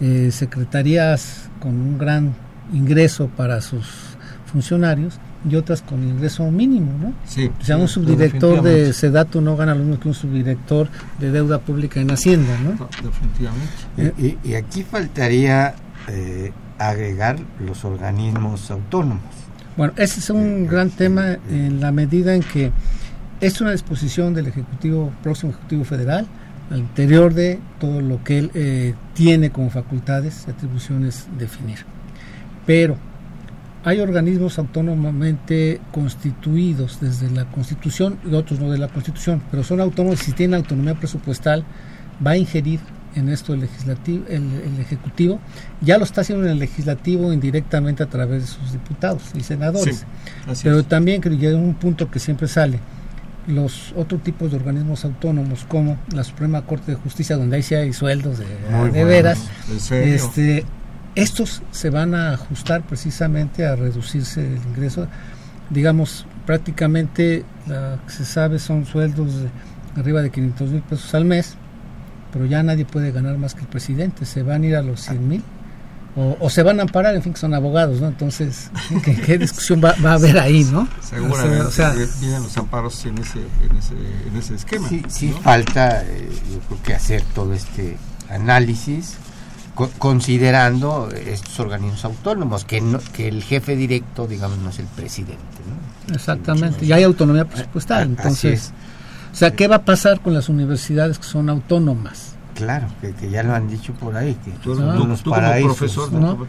eh, secretarías con un gran ingreso para sus funcionarios y otras con ingreso mínimo, ¿no? Sí. O sea, un subdirector de Sedato no gana lo mismo que un subdirector de deuda pública en Hacienda, ¿no? definitivamente. Eh, y, aquí faltaría eh, agregar los organismos autónomos. Bueno, ese es un eh, gran tema en la medida en que es una disposición del Ejecutivo, próximo Ejecutivo Federal, al interior de todo lo que él tiene como facultades y atribuciones definir. Pero hay organismos autónomamente constituidos desde la Constitución y otros no de la Constitución, pero son autónomos y si tienen autonomía presupuestal va a ingerir en esto el legislativo, el, ejecutivo, ya lo está haciendo en el legislativo indirectamente a través de sus diputados y senadores. pero también creo que hay un punto que siempre sale, los otros tipos de organismos autónomos como la Suprema Corte de Justicia donde ahí sí hay sueldos de, veras, este estos se van a ajustar precisamente a reducirse el ingreso. Digamos, prácticamente lo que se sabe son sueldos de arriba de 500 mil pesos al mes, pero ya nadie puede ganar más que el presidente. Se van a ir a los 100 mil. O, se van a amparar, en fin, que son abogados, ¿no? Entonces, ¿qué, discusión va, a haber ahí, no? Seguramente o sea, vienen los amparos en ese, en ese, en ese esquema. Sí, sí falta, eh, yo creo que hacer todo este análisis considerando estos organismos autónomos, que, no, que el jefe directo, digamos, no es el presidente. Exactamente, y hay autonomía presupuestal. Entonces, o sea, ¿qué va a pasar con las universidades que son autónomas? Claro, que, ya lo han dicho por ahí, que tú, como profesor ¿no?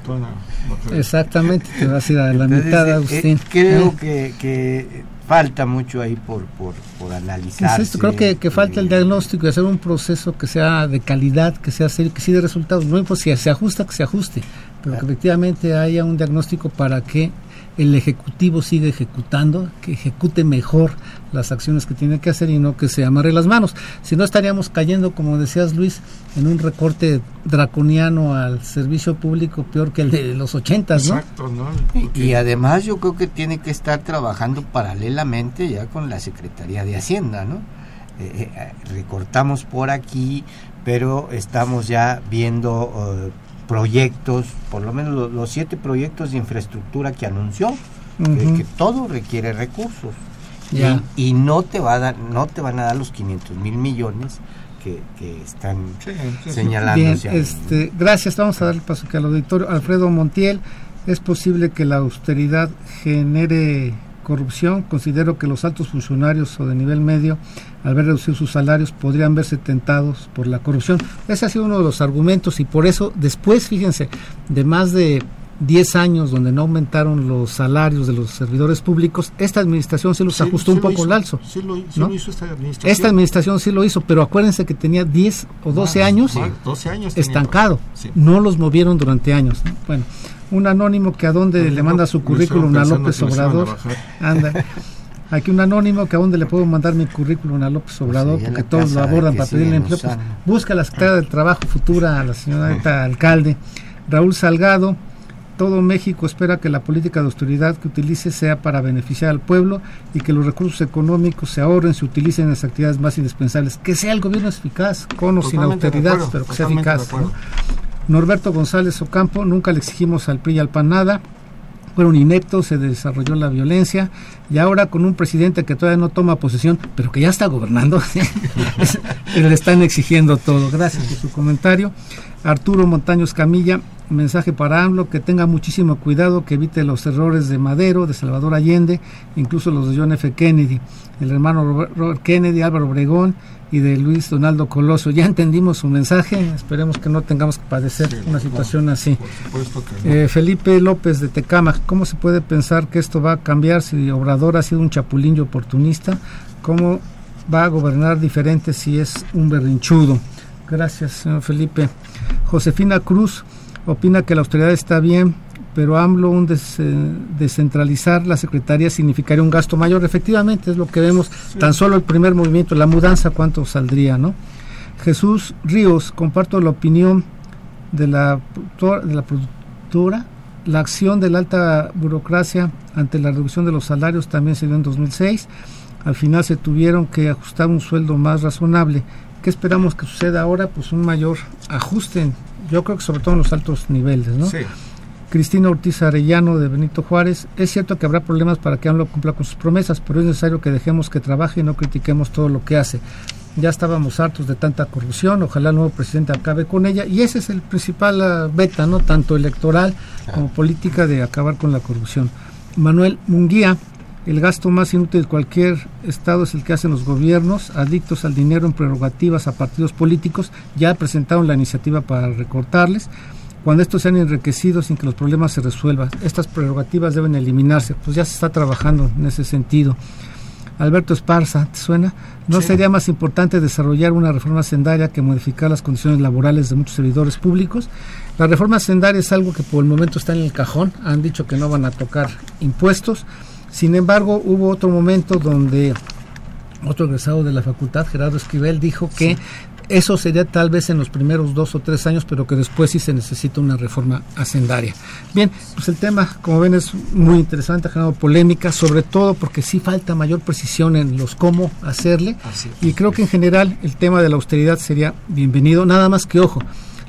Exactamente, te vas a ir a la mitad, eh, Agustín. creo ¿Eh? que falta mucho ahí por, por, por analizar. Creo que, que falta el diagnóstico y hacer un proceso que sea de calidad, que sea serio, que sí de resultados. No importa si se ajusta, que se ajuste, pero que efectivamente haya un diagnóstico para que el Ejecutivo siga ejecutando, que ejecute mejor las acciones que tiene que hacer y no que se amarre las manos. Si no estaríamos cayendo, como decías Luis, en un recorte draconiano al servicio público peor que el de los ochentas, ¿no? Exacto, ¿no? Y, además yo creo que tiene que estar trabajando paralelamente ya con la Secretaría de Hacienda, ¿no? Eh, eh, recortamos por aquí, pero estamos ya viendo uh, proyectos, por lo menos los, siete proyectos de infraestructura que anunció, que, todo requiere recursos. Y, no te va a dar, no te van a dar los 500 mil millones que, están señalando. este, gracias, vamos a dar el paso que al auditorio. Alfredo Montiel, ¿es posible que la austeridad genere corrupción, considero que los altos funcionarios o de nivel medio, al ver reducir sus salarios, podrían verse tentados por la corrupción. Ese ha sido uno de los argumentos y por eso después, fíjense, de más de 10 años donde no aumentaron los salarios de los servidores públicos, esta administración sí los ajustó un poco el alzo. Sí lo, hizo esta administración. Esta administración sí lo hizo, pero acuérdense que tenía 10 o 12 años, años estancado. No los movieron durante años. Bueno, un anónimo que a dónde le manda su currículum a López Obrador. Anda. Aquí un anónimo que a dónde le puedo mandar mi currículum a López Obrador, porque todos lo abordan para pedirle empleo. Pues, busca la secretaria del Trabajo futura, a la señora alcalde. Raúl Salgado, todo México espera que la política de austeridad que utilice sea para beneficiar al pueblo y que los recursos económicos se ahorren, se utilicen en las actividades más indispensables. Que sea el gobierno eficaz, con o sin austeridad, pero que sea eficaz. Norberto González Ocampo, nunca le exigimos al PRI al PAN nada, fueron ineptos, se desarrolló la violencia y ahora con un presidente que todavía no toma posesión, pero que ya está gobernando, le están exigiendo todo. Gracias por su comentario. Arturo Montaños Camilla, mensaje para AMLO, que tenga muchísimo cuidado, que evite los errores de Madero, de Salvador Allende, incluso los de John F. Kennedy, el hermano Robert Kennedy, Álvaro Obregón y de Luis Donaldo Coloso. Ya entendimos su mensaje, esperemos que no tengamos que padecer una situación así. Eh, Felipe López de Tecama, ¿cómo se puede pensar que esto va a cambiar si Obrador ha sido un chapulín oportunista? ¿Cómo va a gobernar diferente si es un berrinchudo? Gracias, señor Felipe. Josefina Cruz opina que la austeridad está bien, pero AMLO un descentralizar la secretaría significaría un gasto mayor. Efectivamente, es lo que vemos, tan solo el primer movimiento, la mudanza, cuánto saldría, ¿no? Jesús Ríos, comparto la opinión de la, de la productora. La acción de la alta burocracia ante la reducción de los salarios también se dio en 2006. Al final se tuvieron que ajustar un sueldo más razonable. ¿Qué esperamos que suceda ahora? Pues un mayor ajuste, yo creo que sobre todo en los altos niveles, ¿no? Sí. Cristina Ortiz Arellano de Benito Juárez, es cierto que habrá problemas para que AMLO cumpla con sus promesas, pero es necesario que dejemos que trabaje y no critiquemos todo lo que hace. Ya estábamos hartos de tanta corrupción, ojalá el nuevo presidente acabe con ella y ese es el principal uh, beta, ¿no? Tanto electoral como política de acabar con la corrupción. Manuel Munguía, el gasto más inútil de cualquier Estado es el que hacen los gobiernos, adictos al dinero en prerrogativas a partidos políticos, ya presentaron la iniciativa para recortarles cuando estos sean enriquecidos sin que los problemas se resuelvan. Estas prerrogativas deben eliminarse, pues ya se está trabajando en ese sentido. Alberto Esparza, ¿te suena? ¿No sería más importante desarrollar una reforma sendaria que modificar las condiciones laborales de muchos servidores públicos? La reforma sendaria es algo que por el momento está en el cajón, han dicho que no van a tocar impuestos, sin embargo hubo otro momento donde otro egresado de la facultad, Gerardo Esquivel, dijo que eso sería tal vez en los primeros dos o tres años, pero que después sí se necesita una reforma hacendaria. Bien, pues el tema, como ven, es muy interesante, ha generado polémica, sobre todo porque sí falta mayor precisión en los cómo hacerle. y creo que en general el tema de la austeridad sería bienvenido, nada más que ojo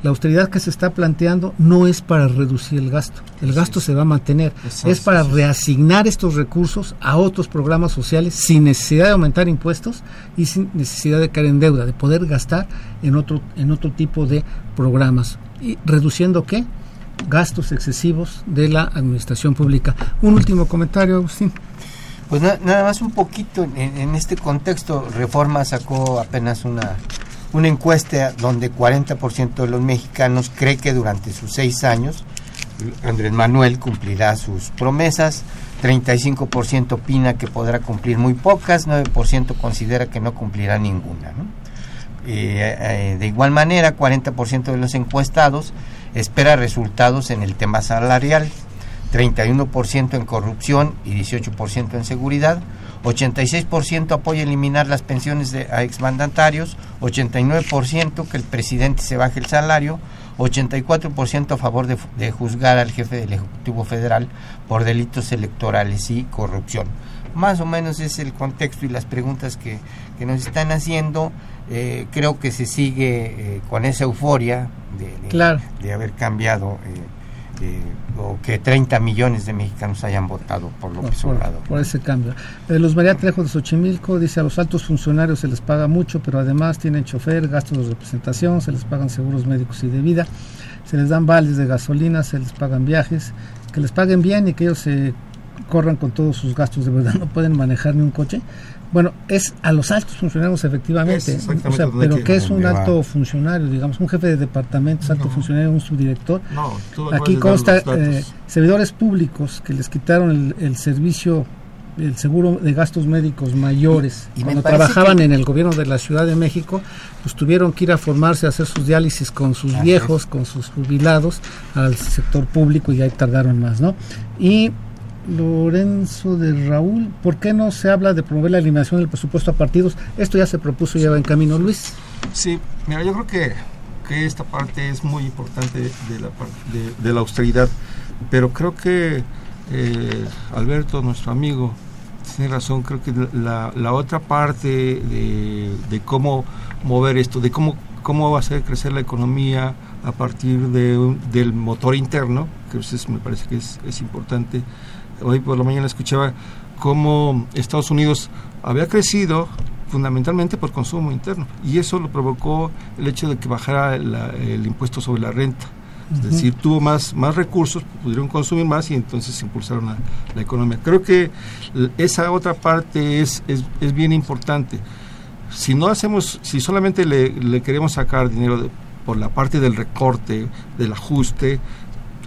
la austeridad que se está planteando no es para reducir el gasto, el gasto se va a mantener, es para reasignar estos recursos a otros programas sociales sin necesidad de aumentar impuestos y sin necesidad de caer en deuda, de poder gastar en otro, en otro tipo de programas. ¿Y reduciendo qué? Gastos excesivos de la administración pública. Un último comentario, Agustín. Pues nada más un poquito en este contexto, Reforma sacó apenas una una encuesta donde 40% de los mexicanos cree que durante sus seis años Andrés Manuel cumplirá sus promesas, 35% opina que podrá cumplir muy pocas, 9% considera que no cumplirá ninguna. Eh, eh, de igual manera, 40% de los encuestados espera resultados en el tema salarial, 31% en corrupción y 18% en seguridad, 86% apoya eliminar las pensiones de, a exmandatarios, 89% que el presidente se baje el salario, 84% a favor de, juzgar al jefe del Ejecutivo Federal por delitos electorales y corrupción. Más o menos es el contexto y las preguntas que, nos están haciendo. Eh, creo que se sigue eh, con esa euforia de, de haber cambiado. Eh, o que 30 millones de mexicanos hayan votado por López Obrador. Por, ese cambio. Eh, los María Trejo de Xochimilco dice a los altos funcionarios se les paga mucho, pero además tienen chofer, gastos de representación, se les pagan seguros médicos y de vida, se les dan vales de gasolina, se les pagan viajes, que les paguen bien y que ellos se corran con todos sus gastos de verdad, no pueden manejar ni un coche. Bueno, es a los altos funcionarios efectivamente, o sea, pero que es un alto funcionario, digamos, un jefe de departamento, es alto funcionario, un subdirector. Aquí consta eh, servidores públicos que les quitaron el, servicio el seguro de gastos médicos mayores. Y Cuando trabajaban que- en el gobierno de la Ciudad de México, pues tuvieron que ir a formarse, a hacer sus diálisis con sus viejos, con sus jubilados, al sector público y ahí tardaron más, ¿no? Y Lorenzo de Raúl, ¿por qué no se habla de promover la eliminación del presupuesto a partidos? Esto ya se propuso y ya va en camino, Luis. Sí, mira, yo creo que, que esta parte es muy importante de la, de, la austeridad, pero creo que eh, Alberto, nuestro amigo, tiene razón, creo que la, la otra parte de, de cómo mover esto, de cómo, cómo hacer crecer la economía a partir de del motor interno, que es- me parece que es, es importante. Hoy por la mañana escuchaba cómo Estados Unidos había crecido fundamentalmente por consumo interno y eso lo provocó el hecho de que bajara el impuesto sobre la renta. Es decir, tuvo más, más recursos, pudieron consumir más y entonces impulsaron la, la economía. Creo que esa otra parte es, es, es bien importante. Si no hacemos, si solamente le, le queremos sacar dinero de- por la parte del recorte, del ajuste,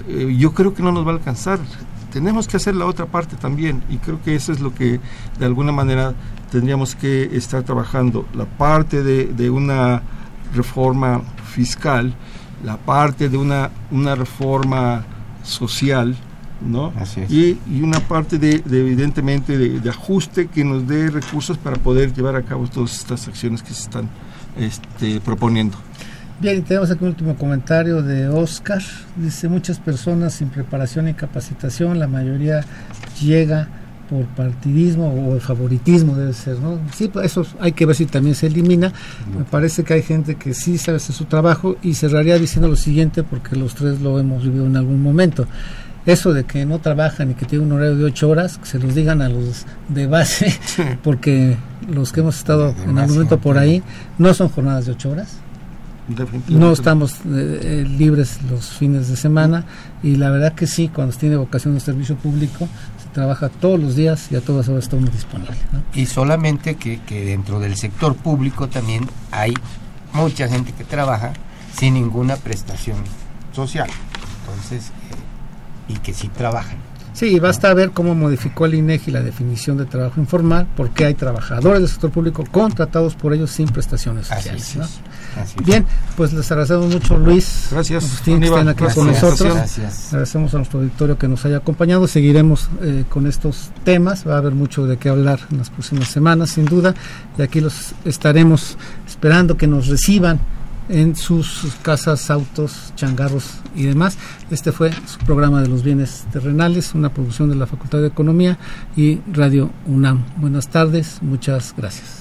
eh, yo creo que no nos va a alcanzar. Tenemos que hacer la otra parte también y creo que eso es lo que de alguna manera tendríamos que estar trabajando. La parte de, de una reforma fiscal, la parte de una, una reforma social, ¿no? Así es. Y, y una parte de, de, evidentemente de, de ajuste que nos dé recursos para poder llevar a cabo todas estas acciones que se están este, proponiendo. Bien, y tenemos aquí un último comentario de Oscar. Dice, muchas personas sin preparación y capacitación, la mayoría llega por partidismo o favoritismo debe ser, ¿no? Sí, pues eso hay que ver si también se elimina. Me parece que hay gente que sí sabe hacer su trabajo y cerraría diciendo lo siguiente porque los tres lo hemos vivido en algún momento. Eso de que no trabajan y que tienen un horario de ocho horas, que se los digan a los de base, porque los que hemos estado en algún momento por ahí, no son jornadas de ocho horas. No estamos eh, eh, libres los fines de semana y la verdad que sí, cuando se tiene vocación de servicio público, se trabaja todos los días y a todas horas está uno disponible. ¿no? Y solamente que, que dentro del sector público también hay mucha gente que trabaja sin ninguna prestación social. Entonces, eh, y que sí trabajan. Sí, basta ver cómo modificó el INEGI la definición de trabajo informal, porque hay trabajadores del sector público contratados por ellos sin prestaciones Así sociales. es. ¿no? Bien, pues les agradecemos mucho Luis. Gracias, Agustín, que estén aquí Gracias con nosotros. Gracias. Agradecemos a nuestro auditorio que nos haya acompañado. Seguiremos eh, con estos temas. Va a haber mucho de qué hablar en las próximas semanas, sin duda. Y aquí los estaremos esperando que nos reciban en sus casas, autos, changarros y demás. Este fue su programa de los bienes terrenales, una producción de la Facultad de Economía y Radio UNAM. Buenas tardes, muchas gracias.